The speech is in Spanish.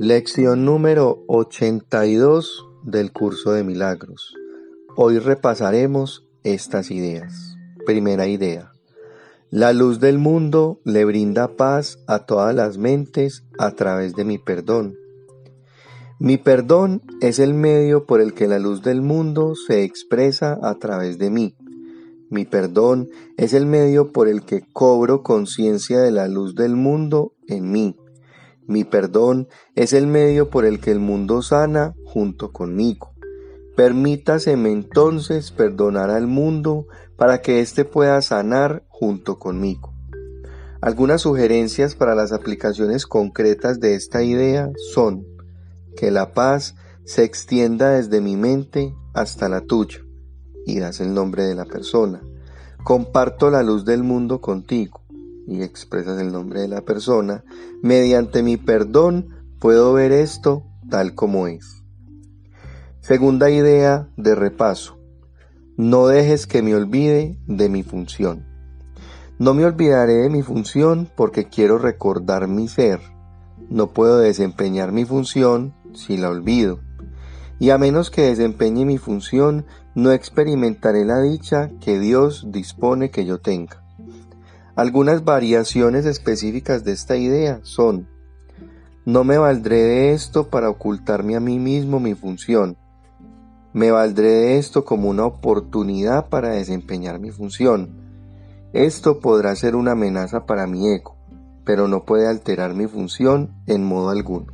Lección número 82 del curso de milagros. Hoy repasaremos estas ideas. Primera idea. La luz del mundo le brinda paz a todas las mentes a través de mi perdón. Mi perdón es el medio por el que la luz del mundo se expresa a través de mí. Mi perdón es el medio por el que cobro conciencia de la luz del mundo en mí. Mi perdón es el medio por el que el mundo sana junto conmigo. Permítaseme entonces perdonar al mundo para que éste pueda sanar junto conmigo. Algunas sugerencias para las aplicaciones concretas de esta idea son que la paz se extienda desde mi mente hasta la tuya y das el nombre de la persona. Comparto la luz del mundo contigo y expresas el nombre de la persona, mediante mi perdón puedo ver esto tal como es. Segunda idea de repaso. No dejes que me olvide de mi función. No me olvidaré de mi función porque quiero recordar mi ser. No puedo desempeñar mi función si la olvido. Y a menos que desempeñe mi función, no experimentaré la dicha que Dios dispone que yo tenga. Algunas variaciones específicas de esta idea son, no me valdré de esto para ocultarme a mí mismo mi función. Me valdré de esto como una oportunidad para desempeñar mi función. Esto podrá ser una amenaza para mi ego, pero no puede alterar mi función en modo alguno.